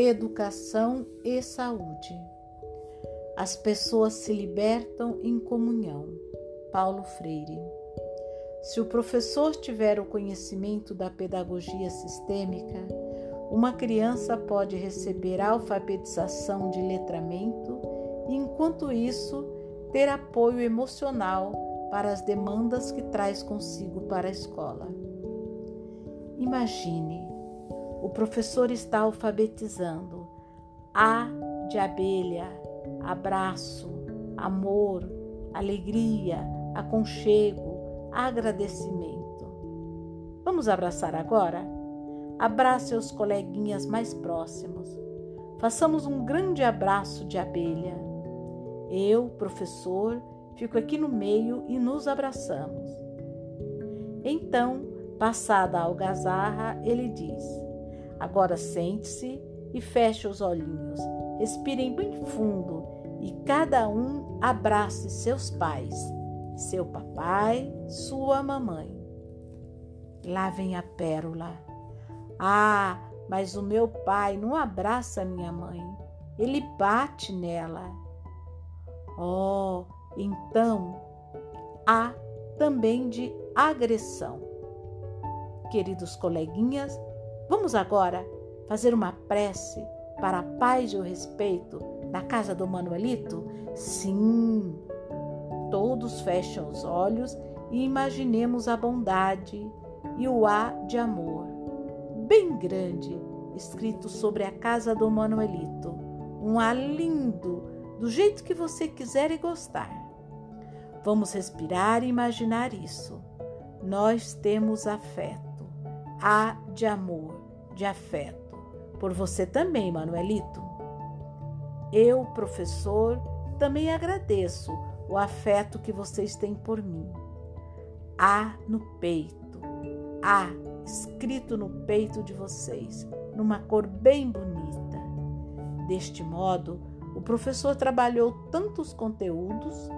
educação e saúde. As pessoas se libertam em comunhão. Paulo Freire. Se o professor tiver o conhecimento da pedagogia sistêmica, uma criança pode receber alfabetização de letramento e, enquanto isso, ter apoio emocional para as demandas que traz consigo para a escola. Imagine, o professor está alfabetizando A de abelha, abraço, amor, alegria, aconchego, agradecimento. Vamos abraçar agora? Abrace os coleguinhas mais próximos. Façamos um grande abraço de abelha. Eu, professor, fico aqui no meio e nos abraçamos. Então, passada a algazarra, ele diz: Agora sente-se e feche os olhinhos. Respirem bem fundo e cada um abrace seus pais, seu papai, sua mamãe. Lá vem a pérola. Ah, mas o meu pai não abraça minha mãe, ele bate nela. Oh, então há também de agressão. Queridos coleguinhas, vamos agora fazer uma prece para a paz e o respeito na casa do Manuelito? Sim. Todos fecham os olhos e imaginemos a bondade e o A de amor, bem grande, escrito sobre a casa do Manuelito. Um A lindo, do jeito que você quiser e gostar. Vamos respirar e imaginar isso. Nós temos afeto, A de amor, de afeto. Por você também, Manuelito. Eu, professor, também agradeço o afeto que vocês têm por mim. Há no peito, há escrito no peito de vocês, numa cor bem bonita. Deste modo, o professor trabalhou tantos conteúdos,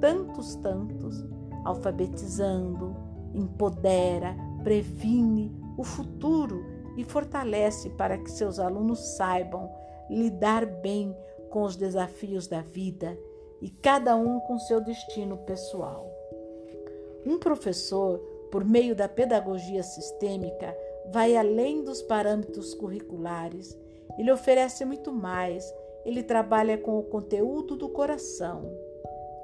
tantos, tantos, alfabetizando, empodera, previne o futuro e fortalece para que seus alunos saibam lidar bem com os desafios da vida e cada um com seu destino pessoal. Um professor, por meio da pedagogia sistêmica, vai além dos parâmetros curriculares. Ele oferece muito mais. Ele trabalha com o conteúdo do coração.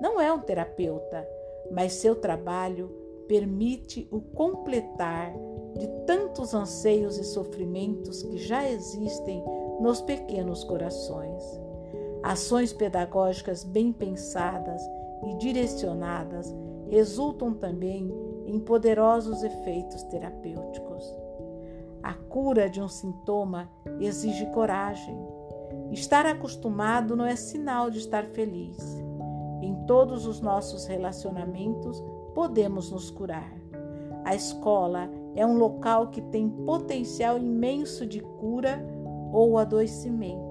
Não é um terapeuta, mas seu trabalho permite o completar de tantos anseios e sofrimentos que já existem nos pequenos corações. Ações pedagógicas bem pensadas e direcionadas resultam também em poderosos efeitos terapêuticos. A cura de um sintoma exige coragem. Estar acostumado não é sinal de estar feliz. Em todos os nossos relacionamentos podemos nos curar. A escola é um local que tem potencial imenso de cura ou adoecimento.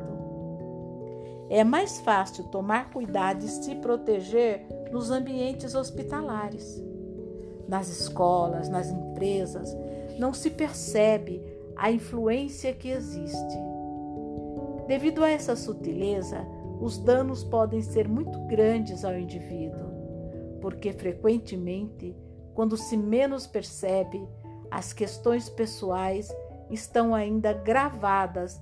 É mais fácil tomar cuidado e se proteger nos ambientes hospitalares. Nas escolas, nas empresas, não se percebe a influência que existe. Devido a essa sutileza, os danos podem ser muito grandes ao indivíduo, porque frequentemente, quando se menos percebe, as questões pessoais estão ainda gravadas,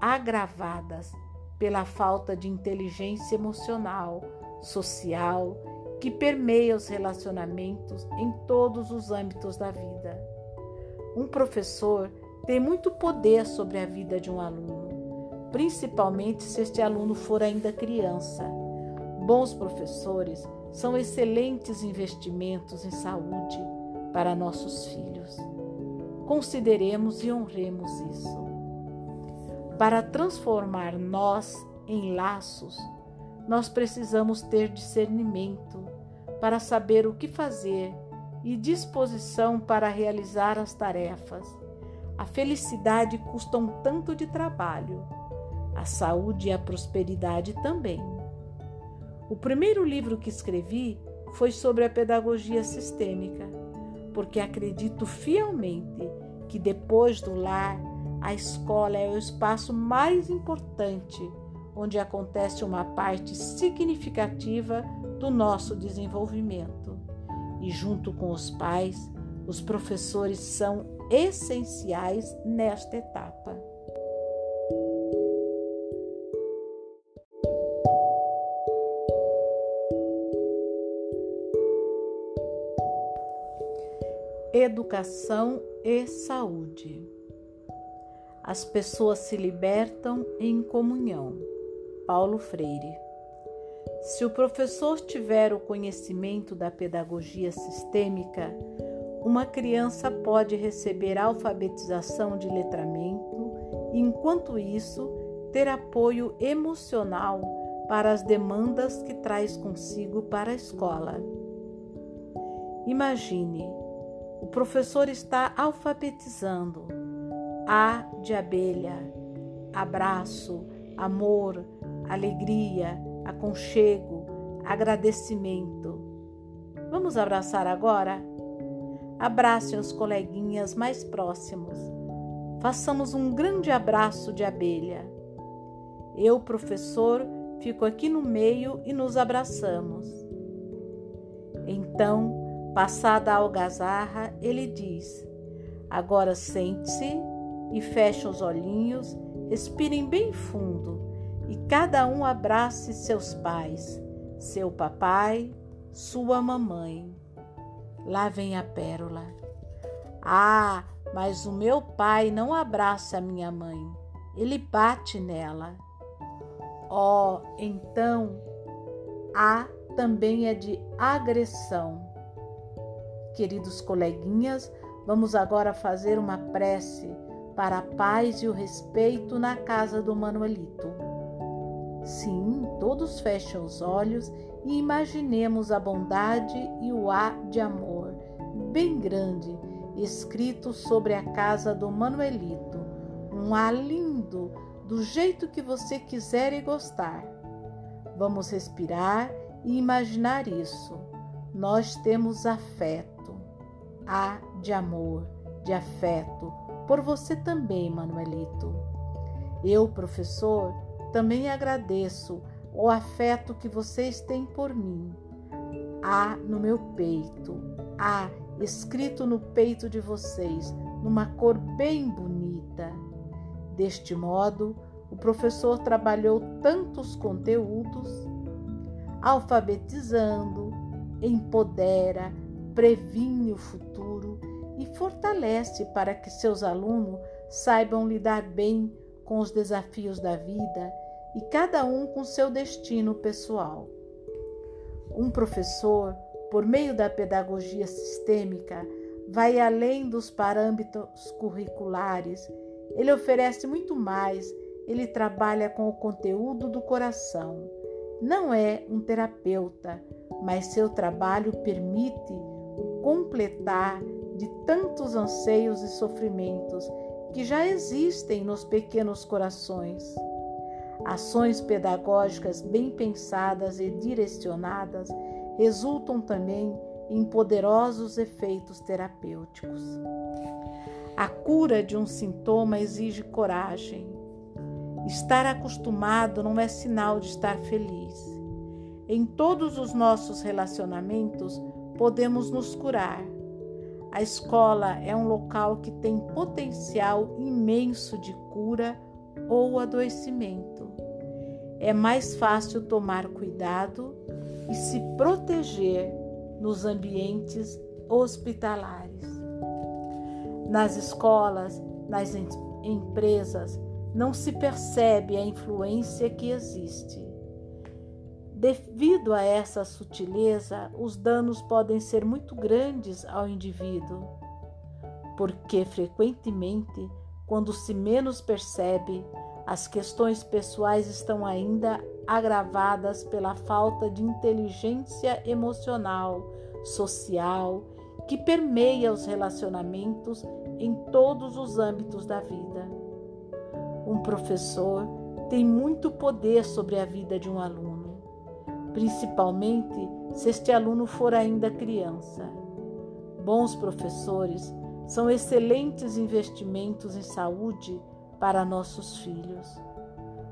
agravadas pela falta de inteligência emocional, social, que permeia os relacionamentos em todos os âmbitos da vida. Um professor tem muito poder sobre a vida de um aluno, principalmente se este aluno for ainda criança. Bons professores são excelentes investimentos em saúde para nossos filhos. Consideremos e honremos isso. Para transformar nós em laços, nós precisamos ter discernimento para saber o que fazer e disposição para realizar as tarefas. A felicidade custa um tanto de trabalho, a saúde e a prosperidade também. O primeiro livro que escrevi foi sobre a pedagogia sistêmica, porque acredito fielmente que depois do lar a escola é o espaço mais importante onde acontece uma parte significativa do nosso desenvolvimento. E junto com os pais, os professores são essenciais nesta etapa. Educação e saúde. As pessoas se libertam em comunhão. Paulo Freire. Se o professor tiver o conhecimento da pedagogia sistêmica, uma criança pode receber alfabetização de letramento enquanto isso, ter apoio emocional para as demandas que traz consigo para a escola. Imagine, o professor está alfabetizando. A de abelha, abraço, amor, alegria, aconchego, agradecimento. Vamos abraçar agora? Abracem os coleguinhas mais próximos. Façamos um grande abraço de abelha. Eu, professor, fico aqui no meio e nos abraçamos. Então, passada a algazarra, ele diz: Agora sente-se e feche os olhinhos, respirem bem fundo e cada um abrace seus pais, seu papai, sua mamãe. Lá vem a pérola. Ah, mas o meu pai não abraça a minha mãe, ele bate nela. Oh, então A também é de agressão. Queridos coleguinhas, vamos agora fazer uma prece para a paz e o respeito na casa do Manuelito. Sim, todos fechem os olhos e imaginemos a bondade e o ar de amor bem grande escrito sobre a casa do Manuelito. Um ar lindo, do jeito que você quiser e gostar. Vamos respirar e imaginar isso. Nós temos afeto, A de amor, de afeto, por você também, Manuelito. Eu, professor, também agradeço o afeto que vocês têm por mim. Há no meu peito, há escrito no peito de vocês, numa cor bem bonita. Deste modo, o professor trabalhou tantos conteúdos, alfabetizando, empodera, previne o futuro e fortalece para que seus alunos saibam lidar bem com os desafios da vida e cada um com seu destino pessoal. Um professor, por meio da pedagogia sistêmica, vai além dos parâmetros curriculares, ele oferece muito mais, ele trabalha com o conteúdo do coração. Não é um terapeuta, mas seu trabalho permite o completar de tantos anseios e sofrimentos que já existem nos pequenos corações. Ações pedagógicas bem pensadas e direcionadas resultam também em poderosos efeitos terapêuticos. A cura de um sintoma exige coragem. Estar acostumado não é sinal de estar feliz. Em todos os nossos relacionamentos, podemos nos curar. A escola é um local que tem potencial imenso de cura ou adoecimento. É mais fácil tomar cuidado e se proteger nos ambientes hospitalares. Nas escolas, nas empresas, não se percebe a influência que existe. Devido a essa sutileza, os danos podem ser muito grandes ao indivíduo, porque frequentemente quando se menos percebe, as questões pessoais estão ainda agravadas pela falta de inteligência emocional, social, que permeia os relacionamentos em todos os âmbitos da vida. Um professor tem muito poder sobre a vida de um aluno, principalmente se este aluno for ainda criança. Bons professores são excelentes investimentos em saúde para nossos filhos.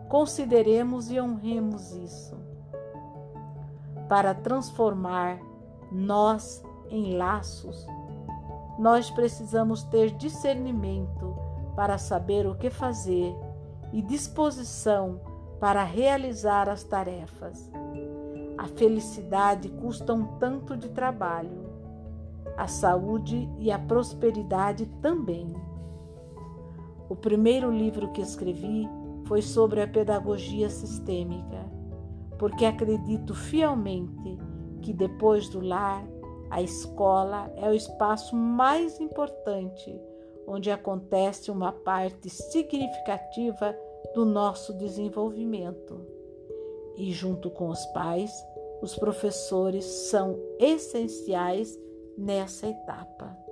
Consideremos e honremos isso. Para transformar nós em laços, nós precisamos ter discernimento para saber o que fazer e disposição para realizar as tarefas. A felicidade custa um tanto de trabalho, a saúde e a prosperidade também. O primeiro livro que escrevi foi sobre a pedagogia sistêmica, porque acredito fielmente que depois do lar, a escola é o espaço mais importante onde acontece uma parte significativa do nosso desenvolvimento. E, junto com os pais, os professores são essenciais nessa etapa.